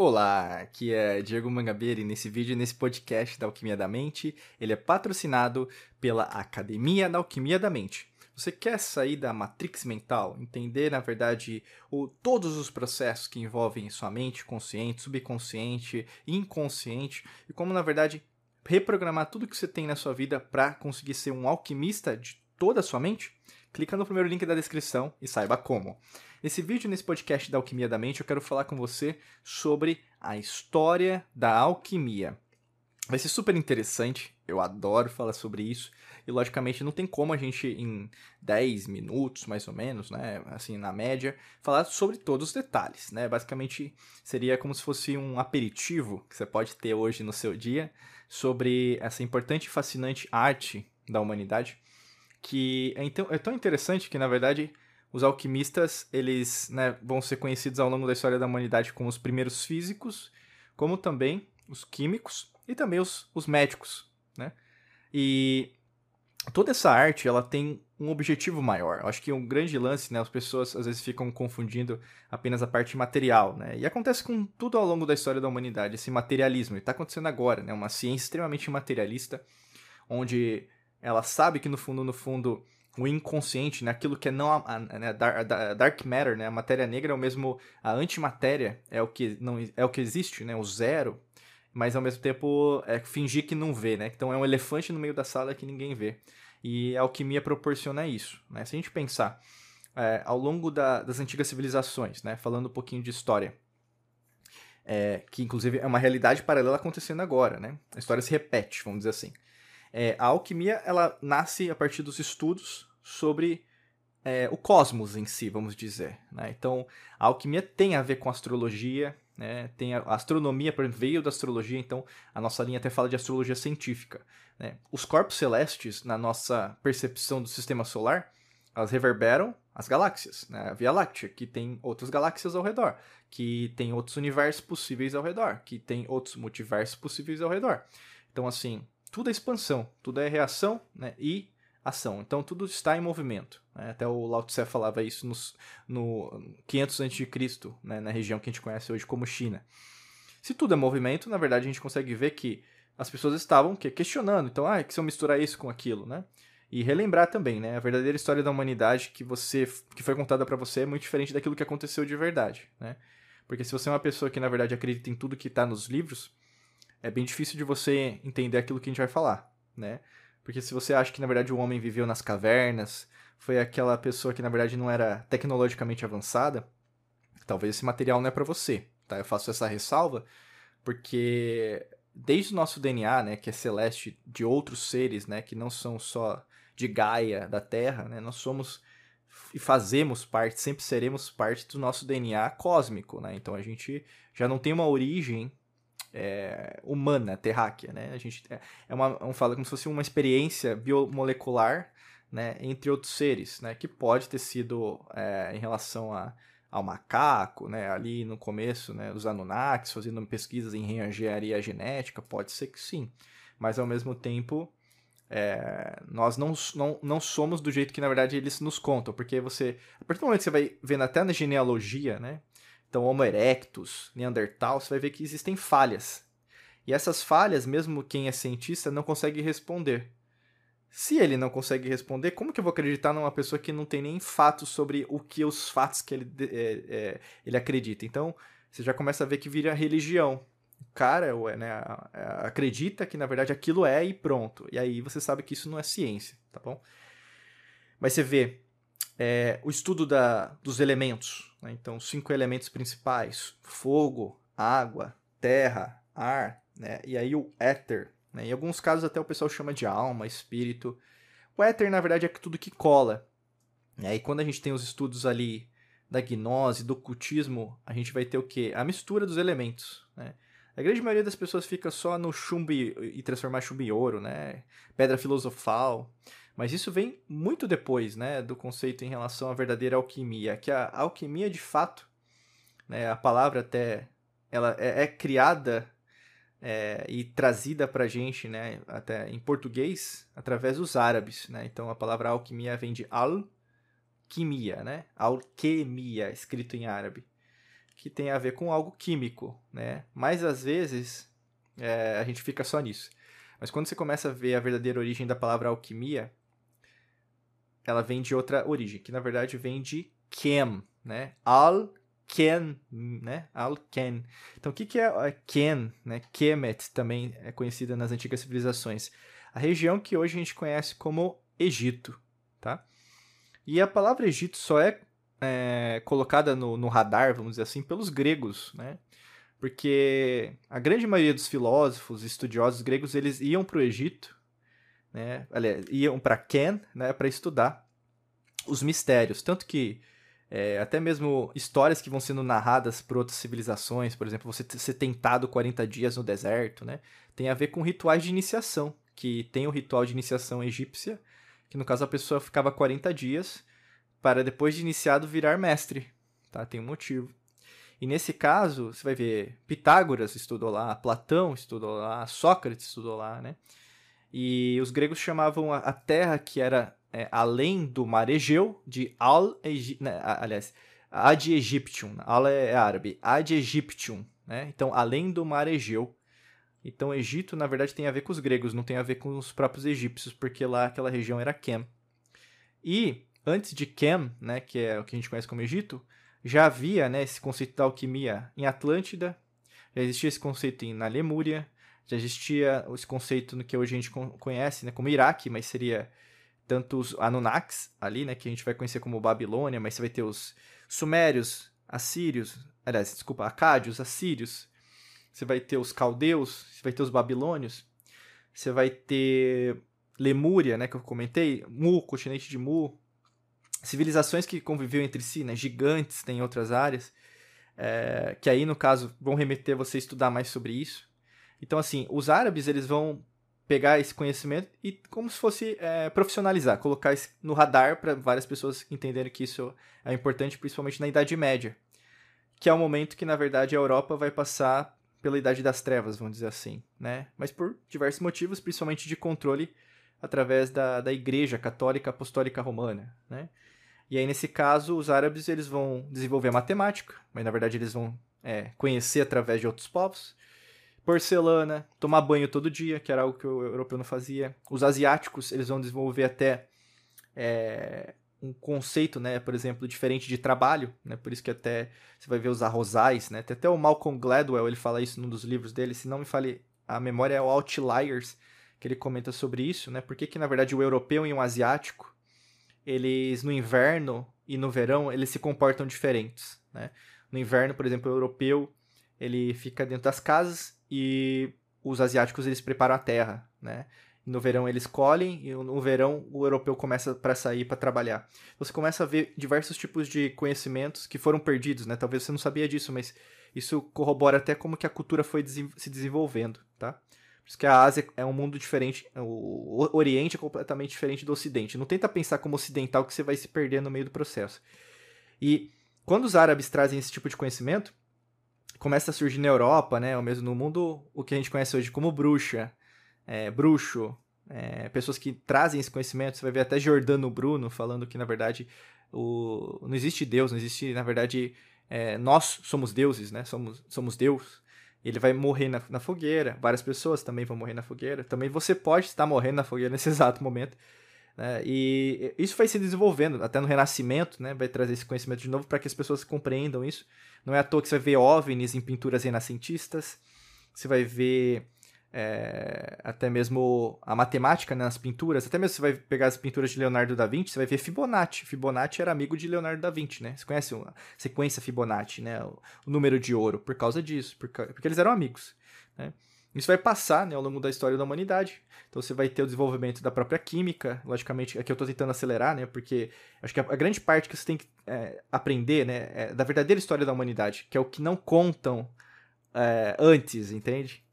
Olá, aqui é Diego Mangabeira e nesse vídeo, nesse podcast da Alquimia da Mente, ele é patrocinado pela Academia da Alquimia da Mente. Você quer sair da matrix mental, entender, na verdade, o, todos os processos que envolvem sua mente, consciente, subconsciente, inconsciente, e como, na verdade, reprogramar tudo que você tem na sua vida para conseguir ser um alquimista de toda a sua mente? Clica no primeiro link da descrição e saiba como. Nesse vídeo, nesse podcast da Alquimia da Mente, eu quero falar com você sobre a história da alquimia. Vai ser super interessante, eu adoro falar sobre isso. E logicamente não tem como a gente em 10 minutos, mais ou menos, né, assim, na média, falar sobre todos os detalhes, né? Basicamente seria como se fosse um aperitivo que você pode ter hoje no seu dia sobre essa importante e fascinante arte da humanidade, que é, então, é tão interessante que na verdade os alquimistas, eles né, vão ser conhecidos ao longo da história da humanidade como os primeiros físicos, como também os químicos e também os, os médicos, né? E toda essa arte, ela tem um objetivo maior. Eu acho que um grande lance, né, as pessoas às vezes ficam confundindo apenas a parte material, né? E acontece com tudo ao longo da história da humanidade, esse materialismo. E está acontecendo agora, né? Uma ciência extremamente materialista, onde ela sabe que no fundo, no fundo, o inconsciente, né? aquilo que é não né? a, dark matter, né? a matéria negra é o mesmo a antimatéria é o que não é o que existe, né? O zero, mas ao mesmo tempo é fingir que não vê, né? Então é um elefante no meio da sala que ninguém vê. E a alquimia proporciona isso, né? Se a gente pensar é, ao longo da, das antigas civilizações, né? Falando um pouquinho de história, é, que inclusive é uma realidade paralela acontecendo agora, né? A história se repete, vamos dizer assim. É, a alquimia ela nasce a partir dos estudos sobre é, o cosmos em si, vamos dizer. Né? Então, a alquimia tem a ver com astrologia, né? tem a, a astronomia, por exemplo, veio da astrologia, então a nossa linha até fala de astrologia científica. Né? Os corpos celestes, na nossa percepção do sistema solar, elas reverberam as galáxias, né? a Via Láctea, que tem outras galáxias ao redor, que tem outros universos possíveis ao redor, que tem outros multiversos possíveis ao redor. Então, assim, tudo é expansão, tudo é reação né? e ação. Então tudo está em movimento. Né? Até o Lao Tse falava isso nos, no 500 a.C., né? na região que a gente conhece hoje como China. Se tudo é movimento, na verdade a gente consegue ver que as pessoas estavam que, questionando. Então, ah, que se eu misturar isso com aquilo, né? E relembrar também, né? A verdadeira história da humanidade que você que foi contada para você é muito diferente daquilo que aconteceu de verdade, né? Porque se você é uma pessoa que na verdade acredita em tudo que está nos livros, é bem difícil de você entender aquilo que a gente vai falar, né? Porque se você acha que na verdade o homem viveu nas cavernas, foi aquela pessoa que na verdade não era tecnologicamente avançada, talvez esse material não é para você, tá? Eu faço essa ressalva porque desde o nosso DNA, né, que é celeste de outros seres, né, que não são só de Gaia, da Terra, né, nós somos e fazemos parte, sempre seremos parte do nosso DNA cósmico, né? Então a gente já não tem uma origem é, humana, terráquea, né? A gente é, é uma, um fala como se fosse uma experiência biomolecular, né, entre outros seres, né, que pode ter sido é, em relação a, ao macaco, né, ali no começo, né, os Anunnakis fazendo pesquisas em reengenharia genética, pode ser que sim, mas ao mesmo tempo é, nós não, não, não somos do jeito que na verdade eles nos contam, porque você, a partir do momento que você vai vendo até na genealogia, né, então, Homo erectus, Neandertal, você vai ver que existem falhas. E essas falhas, mesmo quem é cientista, não consegue responder. Se ele não consegue responder, como que eu vou acreditar numa pessoa que não tem nem fatos sobre o que os fatos que ele, é, é, ele acredita? Então, você já começa a ver que vira religião. O cara né, acredita que, na verdade, aquilo é e pronto. E aí você sabe que isso não é ciência, tá bom? Mas você vê é, o estudo da, dos elementos. Né? Então, cinco elementos principais: fogo, água, terra, ar, né? e aí o éter. Né? Em alguns casos, até o pessoal chama de alma, espírito. O éter, na verdade, é tudo que cola. Né? E quando a gente tem os estudos ali da gnose, do cultismo, a gente vai ter o quê? A mistura dos elementos. Né? A grande maioria das pessoas fica só no chumbo e, e transformar chumbo em ouro, né? Pedra filosofal. Mas isso vem muito depois, né, do conceito em relação à verdadeira alquimia, que a alquimia de fato, né, a palavra até ela é, é criada é, e trazida para gente, né, até em português, através dos árabes, né? Então a palavra alquimia vem de alquimia, né? Alquimia, escrito em árabe, que tem a ver com algo químico, né? Mas às vezes é, a gente fica só nisso. Mas quando você começa a ver a verdadeira origem da palavra alquimia, ela vem de outra origem, que na verdade vem de chem, né? Al Ken, né? Al-Ken. Então, o que, que é Ken, né? Kemet também é conhecida nas antigas civilizações. A região que hoje a gente conhece como Egito, tá? E a palavra Egito só é, é colocada no, no, radar, vamos dizer assim, pelos gregos, né? Porque a grande maioria dos filósofos, estudiosos gregos, eles iam para o Egito, né? Aliás, iam para Ken, né? Para estudar os mistérios. Tanto que é, até mesmo histórias que vão sendo narradas por outras civilizações, por exemplo, você ser tentado 40 dias no deserto, né? Tem a ver com rituais de iniciação, que tem o ritual de iniciação egípcia, que no caso a pessoa ficava 40 dias para depois de iniciado virar mestre, tá? Tem um motivo. E nesse caso, você vai ver Pitágoras estudou lá, Platão estudou lá, Sócrates estudou lá, né? E os gregos chamavam a terra que era é, além do mar Egeu, de Al, né, aliás, Ad Egyptium, Al é árabe, Ad Egyptium, né? Então, além do mar Egeu. Então, Egito, na verdade, tem a ver com os gregos, não tem a ver com os próprios egípcios, porque lá aquela região era Kem. E, antes de Kem, né, que é o que a gente conhece como Egito, já havia né, esse conceito da alquimia em Atlântida, já existia esse conceito na Lemúria, já existia esse conceito no que hoje a gente conhece né, como Iraque, mas seria tanto os Anunnakis ali, né, que a gente vai conhecer como Babilônia, mas você vai ter os Sumérios, Assírios, aliás, desculpa, Acádios, Assírios, você vai ter os Caldeus, você vai ter os Babilônios, você vai ter Lemúria, né, que eu comentei, Mu, continente de Mu, civilizações que conviveram entre si, né, gigantes, tem outras áreas, é, que aí, no caso, vão remeter você a estudar mais sobre isso. Então, assim, os árabes, eles vão pegar esse conhecimento e como se fosse é, profissionalizar, colocar no radar para várias pessoas entenderem que isso é importante, principalmente na Idade Média, que é o momento que, na verdade, a Europa vai passar pela Idade das Trevas, vamos dizer assim, né? Mas por diversos motivos, principalmente de controle através da, da Igreja Católica Apostólica Romana, né? E aí, nesse caso, os árabes eles vão desenvolver a matemática, mas na verdade eles vão é, conhecer através de outros povos, porcelana, tomar banho todo dia, que era algo que o europeu não fazia. Os asiáticos, eles vão desenvolver até é, um conceito, né, por exemplo, diferente de trabalho, né, por isso que até você vai ver os arrozais, né, até o Malcolm Gladwell, ele fala isso num dos livros dele, se não me fale a memória é o Outliers, que ele comenta sobre isso, né, porque que na verdade o europeu e o asiático, eles no inverno e no verão, eles se comportam diferentes, né, no inverno, por exemplo, o europeu, ele fica dentro das casas e os asiáticos eles preparam a terra, né? No verão eles colhem e no verão o europeu começa para sair para trabalhar. Você começa a ver diversos tipos de conhecimentos que foram perdidos, né? Talvez você não sabia disso, mas isso corrobora até como que a cultura foi se desenvolvendo, tá? Por isso que a Ásia é um mundo diferente, o Oriente é completamente diferente do Ocidente. Não tenta pensar como ocidental que você vai se perder no meio do processo. E quando os árabes trazem esse tipo de conhecimento, começa a surgir na Europa, né, ou mesmo no mundo, o que a gente conhece hoje como bruxa, é, bruxo, é, pessoas que trazem esse conhecimento. Você vai ver até Jordano Bruno falando que, na verdade, o, não existe Deus, não existe, na verdade, é, nós somos deuses, né? Somos, somos Deus. Ele vai morrer na, na, fogueira, várias pessoas também vão morrer na fogueira. Também você pode estar morrendo na fogueira nesse exato momento. Né? E isso vai se desenvolvendo, até no Renascimento, né? vai trazer esse conhecimento de novo para que as pessoas compreendam isso. Não é à toa que você vai ver OVNIs em pinturas renascentistas, você vai ver é, até mesmo a matemática né, nas pinturas, até mesmo você vai pegar as pinturas de Leonardo da Vinci, você vai ver Fibonacci. Fibonacci era amigo de Leonardo da Vinci, né? Você conhece a sequência Fibonacci, né? O, número de ouro, por causa disso, por, porque eles eram amigos, né? Isso vai passar né, ao longo da história da humanidade. Então você vai ter o desenvolvimento da própria química, logicamente, aqui eu estou tentando acelerar, né? Porque acho que a, grande parte que você tem que é, aprender, né, é da verdadeira história da humanidade, que é o que não contam é, antes, entende?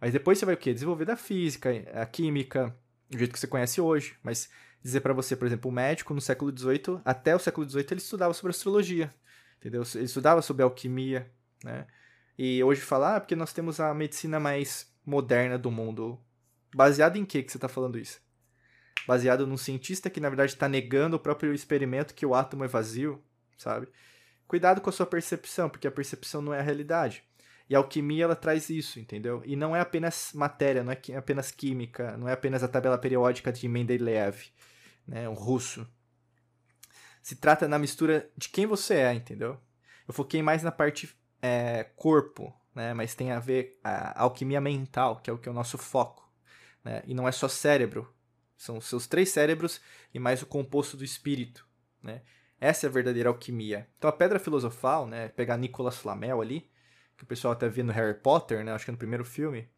Mas depois você vai o quê? Desenvolver da física, a química, do jeito que você conhece hoje. Mas dizer para você, por exemplo, o médico no século XVIII, até o século XVIII, ele estudava sobre astrologia, entendeu? Ele estudava sobre alquimia, né? E hoje falar, ah, porque nós temos a medicina mais moderna do mundo. Baseado em que que você está falando isso? Baseado num cientista que, na verdade, está negando o próprio experimento que o átomo é vazio, sabe? cuidado com a sua percepção, porque a percepção não é a realidade. E a alquimia ela traz isso, entendeu? E não é apenas matéria, não é apenas química, não é apenas a tabela periódica de Mendeleev, né, um russo. Se trata na mistura de quem você é, entendeu? Eu foquei mais na parte é, corpo, né, mas tem a ver a alquimia mental, que é o que é o nosso foco. Né? E não é só cérebro, são os seus três cérebros e mais o composto do espírito. Né? Essa é a verdadeira alquimia. Então a pedra filosofal, né, pegar Nicolas Flamel ali, que o pessoal até vê no Harry Potter, né? Acho que é no primeiro filme.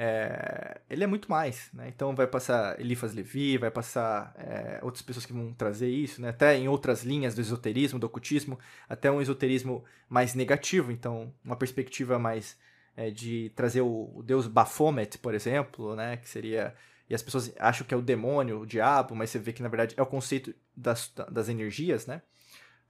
É, ele é muito mais, né? Então vai passar Eliphas Levi, vai passar é, outras pessoas que vão trazer isso, né? Até em outras linhas do esoterismo, do ocultismo, até um esoterismo mais negativo, então uma perspectiva mais é, de trazer o, o, deus Baphomet, por exemplo, né? Que seria e as pessoas acham que é o demônio, o diabo, mas você vê que na verdade é o conceito das, das energias, né?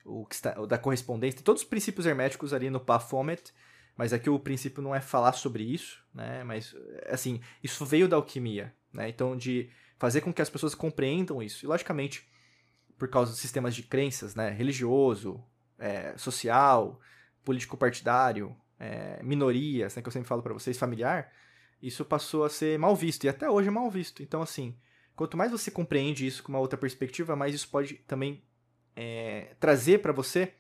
o que está, da correspondência, todos os princípios herméticos ali no Baphomet, mas aqui o princípio não é falar sobre isso, né? Mas, assim, isso veio da alquimia, né? Então, de fazer com que as pessoas compreendam isso. E, logicamente, por causa dos sistemas de crenças, né? Religioso, é, social, político-partidário, é, minorias, né? Que eu sempre falo para vocês, familiar, isso passou a ser mal visto. E até hoje é mal visto. Então, assim, quanto mais você compreende isso com uma outra perspectiva, mais isso pode também é, trazer para você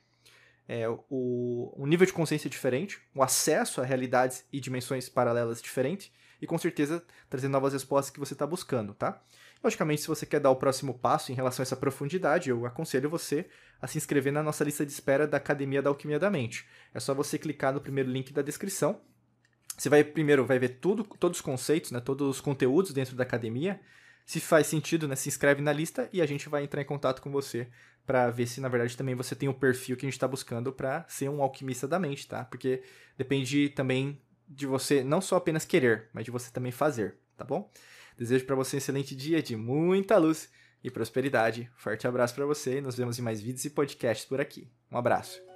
é, o, um nível de consciência diferente, o um acesso a realidades e dimensões paralelas diferentes, e com certeza trazer novas respostas que você está buscando, tá? Logicamente, se você quer dar o próximo passo em relação a essa profundidade, eu aconselho você a se inscrever na nossa lista de espera da Academia da Alquimia da Mente. É só você clicar no primeiro link da descrição. Você vai primeiro vai ver tudo, todos os conceitos, né, todos os conteúdos dentro da academia. Se faz sentido, né, se inscreve na lista e a gente vai entrar em contato com você para ver se na verdade também você tem o perfil que a gente está buscando para ser um alquimista da mente, tá? Porque depende também de você não só apenas querer, mas de você também fazer, tá bom? Desejo para você um excelente dia de muita luz e prosperidade. Forte abraço para você e nos vemos em mais vídeos e podcasts por aqui. Um abraço.